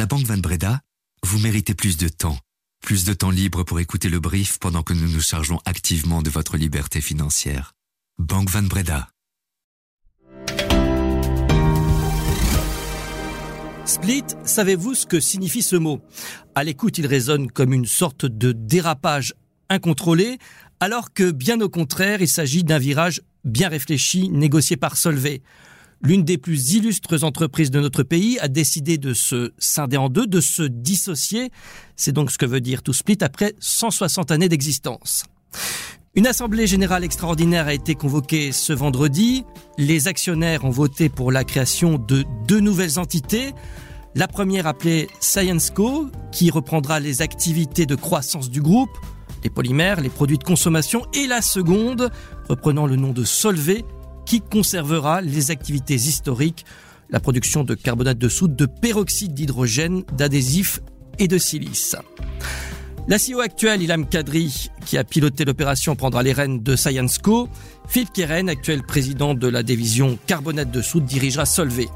la Banque Van Breda, vous méritez plus de temps. Plus de temps libre pour écouter le brief pendant que nous nous chargeons activement de votre liberté financière. Banque Van Breda. Split, savez-vous ce que signifie ce mot? À l'écoute, il résonne comme une sorte de dérapage incontrôlé, alors que bien au contraire, il s'agit d'un virage bien réfléchi, négocié par Solvay. L'une des plus illustres entreprises de notre pays a décidé de se scinder en deux, de se dissocier. C'est donc ce que veut dire tout split après 160 années d'existence. Une assemblée générale extraordinaire a été convoquée ce vendredi. Les actionnaires ont voté pour la création de deux nouvelles entités. La première appelée ScienceCo, qui reprendra les activités de croissance du groupe, les polymères, les produits de consommation, et la seconde, reprenant le nom de Solvay, qui conservera les activités historiques, la production de carbonate de soude, de peroxyde d'hydrogène, d'adhésifs et de silice. La CEO actuelle, Ilham Kadri, qui a piloté l'opération, prendra les rênes de ScienceCo. Philippe Keren, actuel président de la division carbonate de soude, dirigera Solvay.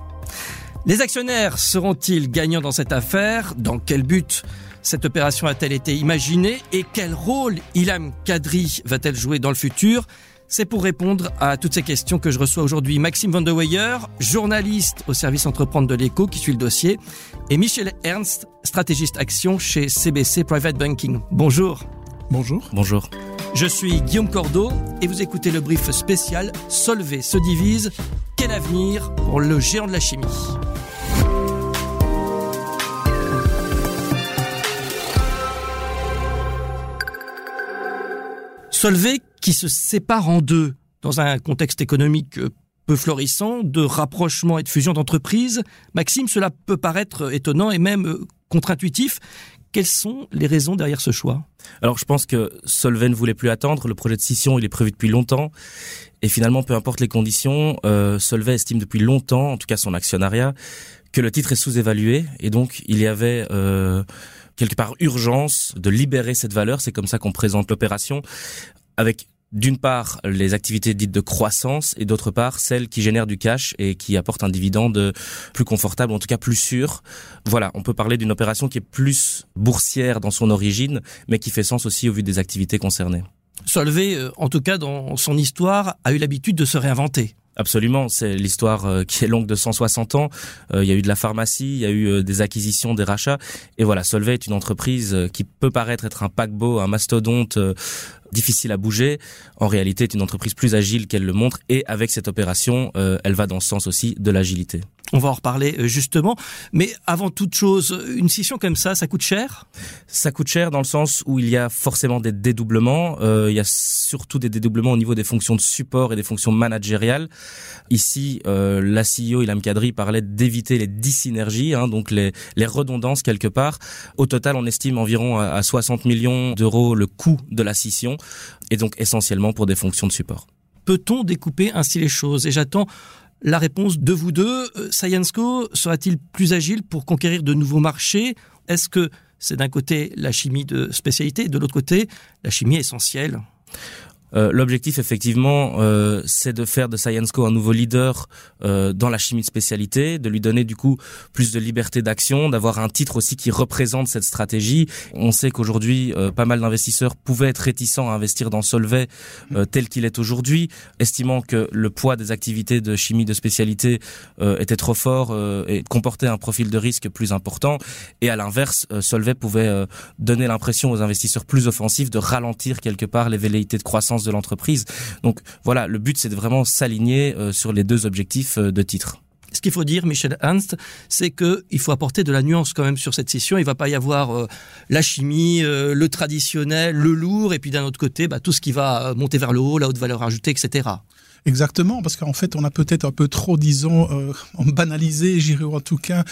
Les actionnaires seront-ils gagnants dans cette affaire? Dans quel but? Cette opération a-t-elle été imaginée? Et quel rôle Ilham Kadri va-t-elle jouer dans le futur? C'est pour répondre à toutes ces questions que je reçois aujourd'hui Maxime Van journaliste au service entreprendre de l'écho qui suit le dossier, et Michel Ernst, stratégiste action chez CBC Private Banking. Bonjour. Bonjour. Bonjour. Je suis Guillaume Cordeau et vous écoutez le brief spécial Solvay se divise. Quel avenir pour le géant de la chimie? Solvay qui se sépare en deux dans un contexte économique euh, peu florissant, de rapprochement et de fusion d'entreprises. Maxime, cela peut paraître étonnant et même euh, contre-intuitif. Quelles sont les raisons derrière ce choix? Alors je pense que Solvay ne voulait plus attendre. Le projet de scission, il est prévu depuis longtemps. Et finalement, peu importe les conditions, euh, Solvay estime depuis longtemps, en tout cas son actionnariat, que le titre est sous-évalué. Et donc, il y avait... quelque part urgence de libérer cette valeur, c'est comme ça qu'on présente l'opération, avec d'une part les activités dites de croissance et d'autre part celles qui génèrent du cash et qui apportent un dividende plus confortable, en tout cas plus sûr. Voilà, on peut parler d'une opération qui est plus boursière dans son origine, mais qui fait sens aussi au vu des activités concernées. Solvay, euh, en tout cas dans son histoire, a eu l'habitude de se réinventer. Absolument, c'est l'histoire euh, qui est longue de 160 ans. Euh, il y a eu de la pharmacie, il y a eu des acquisitions, des rachats. Et voilà, Solvay est une entreprise qui peut paraître être un paquebot, un mastodonte difficile à bouger, en réalité est une entreprise plus agile qu'elle le montre et avec cette opération, euh, elle va dans ce sens aussi de l'agilité. On va en reparler euh, justement, mais avant toute chose, une scission comme ça, ça coûte cher? Ça coûte cher dans le sens où il y a forcément des dédoublements, euh, il y a surtout des dédoublements au niveau des fonctions de support et des fonctions managériales. Ici, euh, la CEO Ilham Kadri parlait d'éviter les dissynergies, hein, donc les, les redondances quelque part. Au total, on estime environ à 60 millions d'euros le coût de la scission et donc essentiellement pour des fonctions de support. Peut-on découper ainsi les choses? Et j'attends la réponse de vous deux. Euh, Scienceco sera-t-il plus agile pour conquérir de nouveaux marchés? Est-ce que c'est d'un côté la chimie de spécialité, de l'autre côté la chimie essentielle? Euh, l'objectif, effectivement, euh, c'est de faire de ScienceCo un nouveau leader euh, dans la chimie de spécialité, de lui donner du coup plus de liberté d'action, d'avoir un titre aussi qui représente cette stratégie. On sait qu'aujourd'hui, pas mal d'investisseurs pouvaient être réticents à investir dans Solvay tel qu'il est aujourd'hui, estimant que le poids des activités de chimie de spécialité était trop fort et comportait un profil de risque plus important. Et à l'inverse, Solvay pouvait donner l'impression aux investisseurs plus offensifs de ralentir quelque part les velléités de croissance de l'entreprise. Donc voilà, le but c'est de vraiment s'aligner euh, sur les deux objectifs euh, de titre. Ce qu'il faut dire, Michel Ernst, c'est qu'il faut apporter de la nuance quand même sur cette session. Il va pas y avoir euh, la chimie, le traditionnel, le lourd, et puis d'un autre côté, bah, tout ce qui va monter vers le haut, la haute valeur ajoutée, etc. Exactement, parce qu'en fait, on a peut-être un peu trop, disons, euh, banalisé, j'irais en tout cas,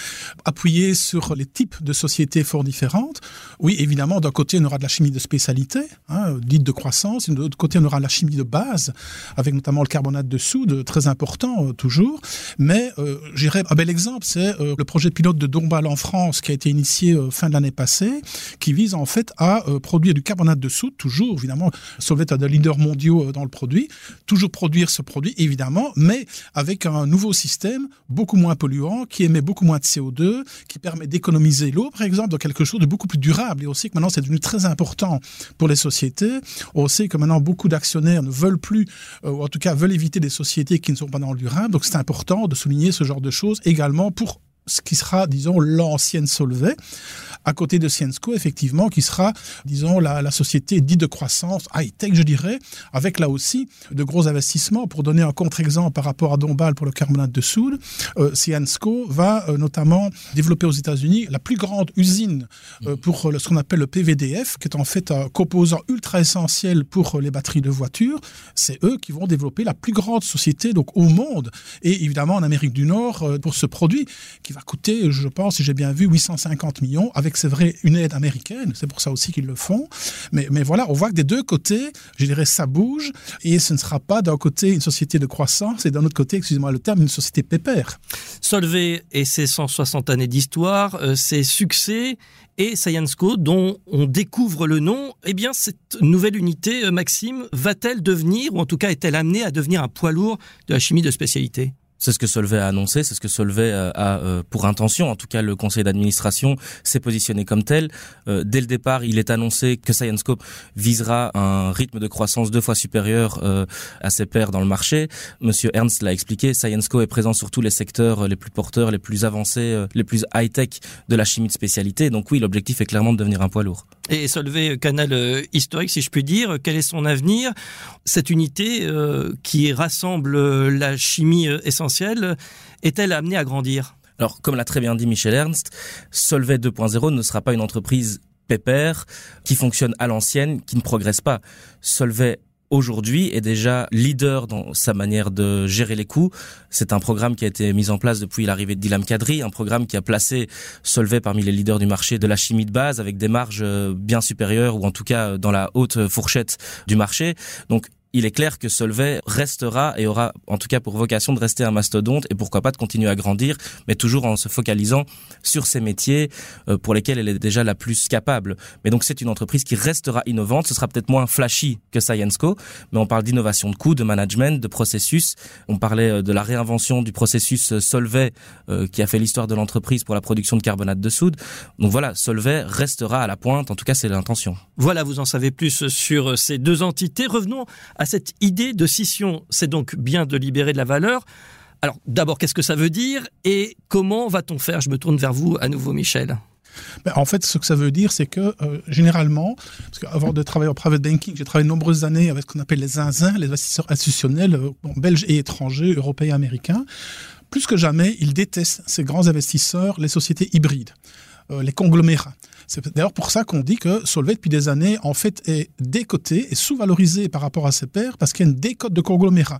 appuyé sur les types de sociétés fort différentes. Oui, évidemment, d'un côté, on aura de la chimie de spécialité, hein, dite de croissance, et de l'autre côté, on aura la chimie de base, avec notamment le carbonate de soude, très important euh, toujours. Mais euh, j'irais, un bel exemple, c'est euh, le projet pilote de Dombal en France, qui a été initié fin de l'année passée, qui vise en fait à produire du carbonate de soude, toujours, évidemment, Solvay a des leaders mondiaux dans le produit, toujours produire produit, évidemment, mais avec un nouveau système beaucoup moins polluant, qui émet beaucoup moins de CO2, qui permet d'économiser l'eau, par exemple, dans quelque chose de beaucoup plus durable. Et on sait que maintenant, c'est devenu très important pour les sociétés. On sait que maintenant, beaucoup d'actionnaires ne veulent plus, euh, ou en tout cas veulent éviter des sociétés qui ne sont pas dans le durable. Donc, c'est important de souligner ce genre de choses également pour ce qui sera, disons, l'ancienne Solvay à côté de Ciensco, effectivement, qui sera, disons, la, société dite de croissance high-tech, je dirais, avec là aussi de gros investissements. Pour donner un contre-exemple par rapport à Dombal pour le carbonate de soude, euh, va euh, notamment développer aux États-Unis la plus grande usine euh, pour ce qu'on appelle le PVDF, qui est en fait un composant ultra essentiel pour les batteries de voitures. C'est eux qui vont développer la plus grande société donc au monde et évidemment en Amérique du Nord euh, pour ce produit qui va coûter, je pense, si j'ai bien vu, 850 millions avec c'est vrai, une aide américaine. C'est pour ça aussi qu'ils le font. Mais, mais voilà, on voit que des deux côtés, je dirais, ça bouge. Et ce ne sera pas d'un côté une société de croissance et d'un autre côté, excusez-moi le terme, une société pépère. Solvay et ses 160 années d'histoire, euh, ses succès et Syensco, dont on découvre le nom, eh bien, cette nouvelle unité, euh, Maxime, va-t-elle devenir, ou en tout cas est-elle amenée à devenir un poids lourd de la chimie de spécialité? C'est ce que Solvay a annoncé, c'est ce que Solvay euh, a euh, pour intention. En tout cas, le conseil d'administration s'est positionné comme tel. Euh, dès le départ, il est annoncé que Syenscope visera un rythme de croissance deux fois supérieur à ses pairs dans le marché. Monsieur Ernst l'a expliqué, Syensco est présent sur tous les secteurs les plus porteurs, les plus avancés, les plus high-tech de la chimie de spécialité. Donc oui, l'objectif est clairement de devenir un poids lourd. Et Solvay, canal historique, si je puis dire, quel est son avenir? Cette unité qui rassemble la chimie essentielle est-elle amenée à grandir? Alors, comme l'a très bien dit Michel Ernst, Solvay 2.0 ne sera pas une entreprise pépère qui fonctionne à l'ancienne, qui ne progresse pas. Solvay aujourd'hui est déjà leader dans sa manière de gérer les coûts. C'est un programme qui a été mis en place depuis l'arrivée de Dilam Kadri, un programme qui a placé Solvay parmi les leaders du marché de la chimie de base avec des marges bien supérieures ou en tout cas dans la haute fourchette du marché. Donc il est clair que Solvay restera et aura en tout cas pour vocation de rester un mastodonte et pourquoi pas de continuer à grandir, mais toujours en se focalisant sur ces métiers euh, pour lesquels elle est déjà la plus capable. Mais donc c'est une entreprise qui restera innovante, ce sera peut-être moins flashy que Scienceco, mais on parle d'innovation de coûts, de management, de processus. On parlait euh, de la réinvention du processus euh, Solvay qui a fait l'histoire de l'entreprise pour la production de carbonate de soude. Donc voilà, Solvay restera à la pointe, en tout cas c'est l'intention. Voilà, vous en savez plus sur ces deux entités. Revenons cette idée de scission. C'est donc bien de libérer de la valeur. Alors d'abord, qu'est-ce que ça veut dire et comment va-t-on faire? Je me tourne vers vous à nouveau, Michel. Ben, en fait, ce que ça veut dire, c'est que euh, généralement, parce qu'avant de travailler en private banking, j'ai travaillé de nombreuses années avec ce qu'on appelle les zinzins, les investisseurs institutionnels, euh, belges et étrangers, européens, américains. Plus que jamais, ils détestent ces grands investisseurs, les sociétés hybrides, euh, les conglomérats. C'est d'ailleurs pour ça qu'on dit que Solvay, depuis des années, en fait, est décoté et sous-valorisé par rapport à ses pairs parce qu'il y a une décote de conglomérat.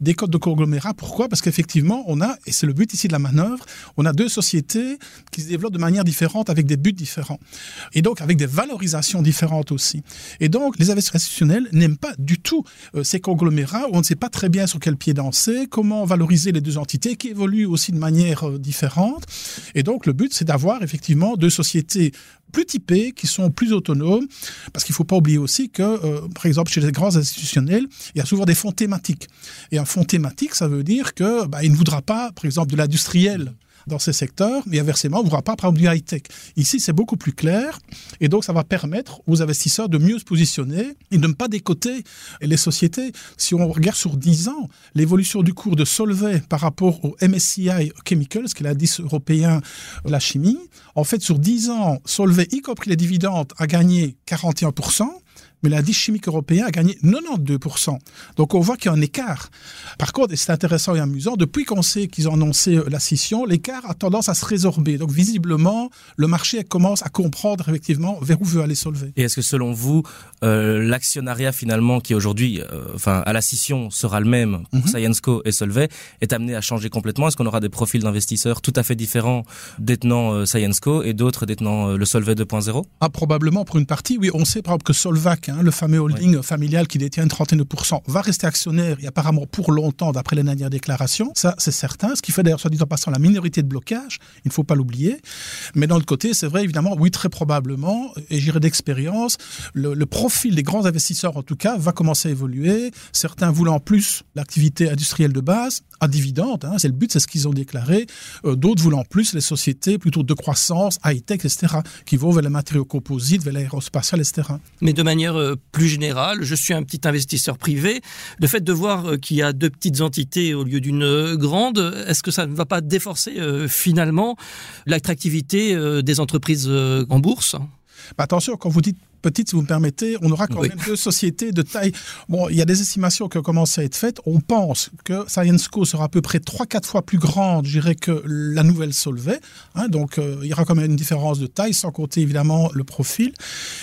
Décote de conglomérat, pourquoi? Parce qu'effectivement, on a, et c'est le but ici de la manœuvre, on a deux sociétés qui se développent de manière différente avec des buts différents. Et donc, avec des valorisations différentes aussi. Et donc, les investisseurs institutionnels n'aiment pas du tout euh, ces conglomérats où on ne sait pas très bien sur quel pied danser, comment valoriser les deux entités qui évoluent aussi de manière euh, différente. Et donc, le but, c'est d'avoir effectivement deux sociétés plus typés, qui sont plus autonomes, parce qu'il ne faut pas oublier aussi que, euh, par exemple, chez les grands institutionnels, il y a souvent des fonds thématiques. Et un fonds thématique, ça veut dire que bah, il ne voudra pas, par exemple, de l'industriel dans ces secteurs, mais inversement, on ne voudra pas prendre du high-tech. Ici, c'est beaucoup plus clair, et donc ça va permettre aux investisseurs de mieux se positionner et de ne pas décoter les sociétés. Si on regarde sur 10 ans, l'évolution du cours de Solvay par rapport au MSCI Chemicals, qui est l'indice européen de la chimie, en fait, sur 10 ans, Solvay, y compris les dividendes, a gagné 41% mais l'indice chimique européen a gagné 92%. Donc on voit qu'il y a un écart. Par contre, et c'est intéressant et amusant, depuis qu'on sait qu'ils ont annoncé euh, la scission, l'écart a tendance à se résorber. Donc visiblement, le marché commence à comprendre effectivement vers où veut aller Solvay. Et est-ce que selon vous, euh, l'actionnariat finalement qui aujourd'hui, euh, enfin à la scission sera le même pour mm et Solvay, est amené à changer complètement? Est-ce qu'on aura des profils d'investisseurs tout à fait différents détenant euh, et d'autres détenant le Solvay 2.0 Ah probablement pour une partie. Oui, on sait par exemple que Solvac hein, le fameux holding familial qui détient une trentaine de pourcents, va rester actionnaire et apparemment pour longtemps d'après les dernières déclarations. Ça, c'est certain. Ce qui fait d'ailleurs, soit dit en passant, la minorité de blocage. Il ne faut pas l'oublier. Mais d'un autre côté, c'est vrai, évidemment, oui, très probablement, et j'irai d'expérience, le, le, profil des grands investisseurs, en tout cas, va commencer à évoluer. Certains voulant plus l'activité industrielle de base, à dividende, hein, c'est le but, c'est ce qu'ils ont déclaré. Euh, D'autres voulant plus les sociétés plutôt de croissance, high-tech, etc., qui vont vers les matériaux composites, vers l'aérospatial, etc. Mais de manière euh, plus générale, je suis un petit investisseur privé. Le fait de voir euh, qu'il y a deux petites entités au lieu d'une grande, est-ce que ça ne va pas déforcer euh, finalement l'attractivité euh, des entreprises en bourse? Bah attention, quand vous dites petite, si vous me permettez, on aura quand Oui. même deux sociétés de taille. Bon, il y a des estimations qui ont commencé à être faites. On pense que ScienceCo sera à peu près 3-4 fois plus grande, je dirais, que la nouvelle Solvay. Hein, donc, euh, il y aura quand même une différence de taille, sans compter évidemment le profil.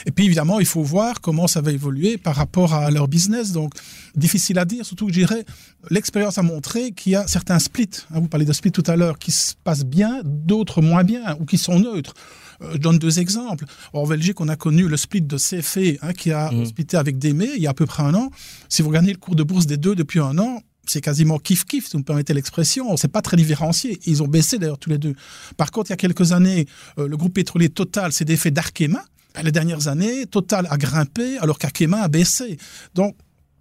Et puis, évidemment, il faut voir comment ça va évoluer par rapport à leur business. Donc, difficile à dire, surtout que je dirais, l'expérience a montré qu'il y a certains splits. hein, vous parlez de splits tout à l'heure, qui se passent bien, d'autres moins bien, ou qui sont neutres. Euh, Je donne deux exemples. En Belgique, on a connu le split de CFE hein, qui a splitté avec Démé il y a à peu près un an. Si vous regardez le cours de bourse des deux depuis un an, c'est quasiment kiff-kiff, si vous me permettez l'expression. C'est pas très différencié. Ils ont baissé d'ailleurs tous les deux. Par contre, il y a quelques années, euh, le groupe pétrolier Total s'est défait d'Arkema. Les dernières années, Total a grimpé alors qu'Arkema a baissé. Donc,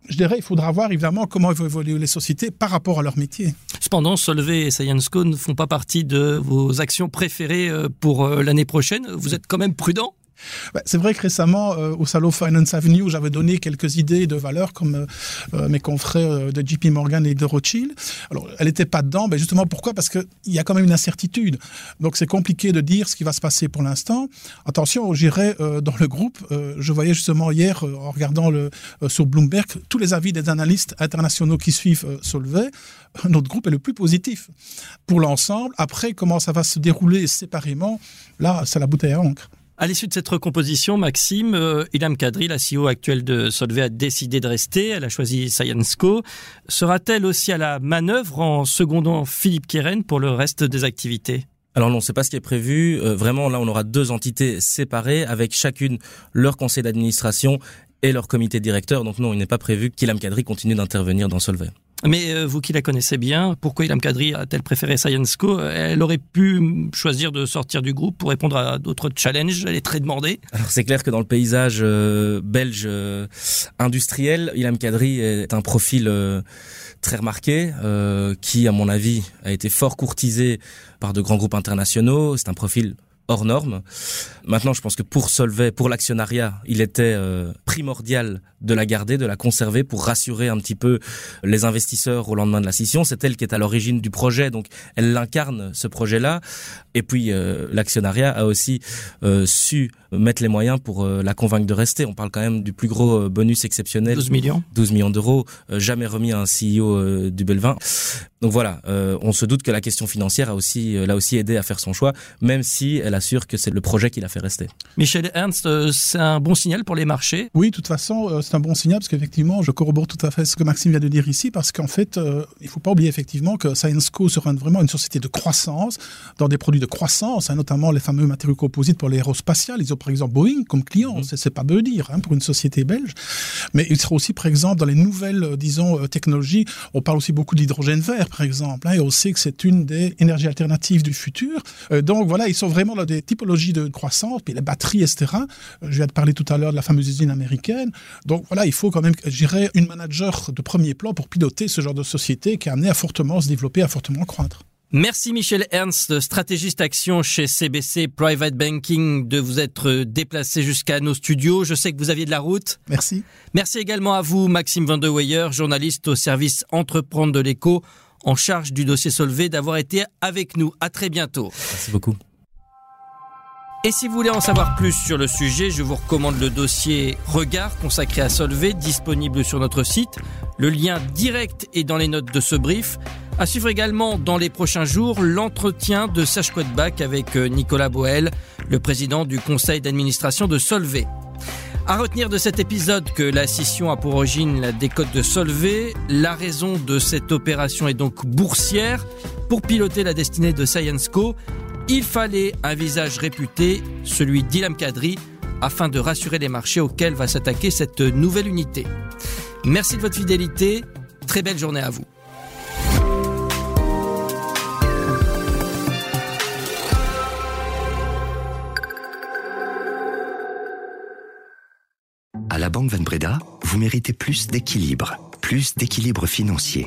je dirais, il faudra voir évidemment comment vont évoluer les sociétés par rapport à leur métier. Cependant, Solvay et ScienceCo ne font pas partie de vos actions préférées euh, pour euh, l'année prochaine. Vous êtes quand même prudent Bah, C'est vrai que récemment, euh, au salon Finance Avenue, j'avais donné quelques idées de valeur comme euh, euh, mes confrères de JP Morgan et de Rothschild. Alors, elle n'était pas dedans, mais justement pourquoi? Parce qu'il y a quand même une incertitude. Donc, c'est compliqué de dire ce qui va se passer pour l'instant. Attention, j'irai dans le groupe. je voyais justement hier, en regardant sur Bloomberg, tous les avis des analystes internationaux qui suivent Solvay. Notre groupe est le plus positif pour l'ensemble. Après, comment ça va se dérouler séparément, là, c'est la bouteille à encre. À l'issue de cette recomposition, Maxime, euh, Ilham Kadri, la CEO actuelle de Solvay, a décidé de rester. Elle a choisi ScienceCo. Sera-t-elle aussi à la manœuvre en secondant Philippe Keren pour le reste des activités? Alors non, c'est pas ce qui est prévu. Euh, vraiment, là, on aura deux entités séparées avec chacune leur conseil d'administration et leur comité directeur. Donc non, il n'est pas prévu qu'Ilham Kadri continue d'intervenir dans Solvay. Mais euh, vous qui la connaissez bien, pourquoi Ilham Kadri a-t-elle préféré ScienceCo Elle aurait pu choisir de sortir du groupe pour répondre à d'autres challenges. Elle est très demandée. Alors c'est clair que dans le paysage euh, belge euh, industriel, Ilham Kadri est un profil très remarqué, qui à mon avis a été fort courtisé par de grands groupes internationaux. C'est un profil hors norme. Maintenant, je pense que pour Solvay, pour l'actionnariat, il était euh, primordial de la garder, de la conserver pour rassurer un petit peu les investisseurs au lendemain de la scission. C'est elle qui est à l'origine du projet, donc elle incarne ce projet-là. Et puis euh, l'actionnariat a aussi euh, su mettre les moyens pour la convaincre de rester. On parle quand même du plus gros bonus exceptionnel, 12 millions. 12 millions d'euros, jamais remis à un CEO du Belvin. Donc voilà, on se doute que la question financière a aussi l'a aussi aidé à faire son choix, même si elle assure que c'est le projet qui l'a fait rester. Michel Ernst, euh, c'est un bon signal pour les marchés? Oui, de toute façon, euh, c'est un bon signal parce qu'effectivement, je corrobore tout à fait ce que Maxime vient de dire ici parce qu'en fait, euh, il faut pas oublier effectivement que ScienceCo sera vraiment une société de croissance dans des produits de croissance, hein, notamment les fameux matériaux composites pour l'aérospatial. Ils ont par exemple Boeing comme client, Mhm. c'est c'est pas peu dire hein, pour une société belge. Mais il sera aussi par exemple dans les nouvelles, disons, technologies. On parle aussi beaucoup de l'hydrogène vert, par exemple, hein, et on sait que c'est une des énergies alternatives du futur. Euh, donc voilà, ils sont vraiment dans des typologies de croissance, puis les batteries, etc. Euh, Je viens de parler tout à l'heure de la fameuse usine américaine. Donc voilà, il faut quand même, je dirais, une manager de premier plan pour piloter ce genre de société qui est amenée à fortement se développer, à fortement croître. Merci Michel Ernst, stratégiste action chez CBC Private Banking, de vous être déplacé jusqu'à nos studios. Je sais que vous aviez de la route. Merci. Merci également à vous, Maxime Van de Weyer, journaliste au service Entreprendre de l'écho, en charge du dossier Solvay, d'avoir été avec nous. À très bientôt. Merci beaucoup. Et si vous voulez en savoir plus sur le sujet, je vous recommande le dossier Regard consacré à Solvay, disponible sur notre site. Le lien direct est dans les notes de ce brief. À suivre également dans les prochains jours l'entretien de Serge avec euh, Nicolas Boel, le président du conseil d'administration de Solvay. À retenir de cet épisode que la scission a pour origine la décote de Solvay. La raison de cette opération est donc boursière. Pour piloter la destinée de ScienceCo, il fallait un visage réputé, celui d'Ilham Kadri, afin de rassurer les marchés auxquels va s'attaquer cette nouvelle unité. Merci de votre fidélité. Très belle journée à vous. À la Banque Van Breda, vous méritez plus d'équilibre, plus d'équilibre financier,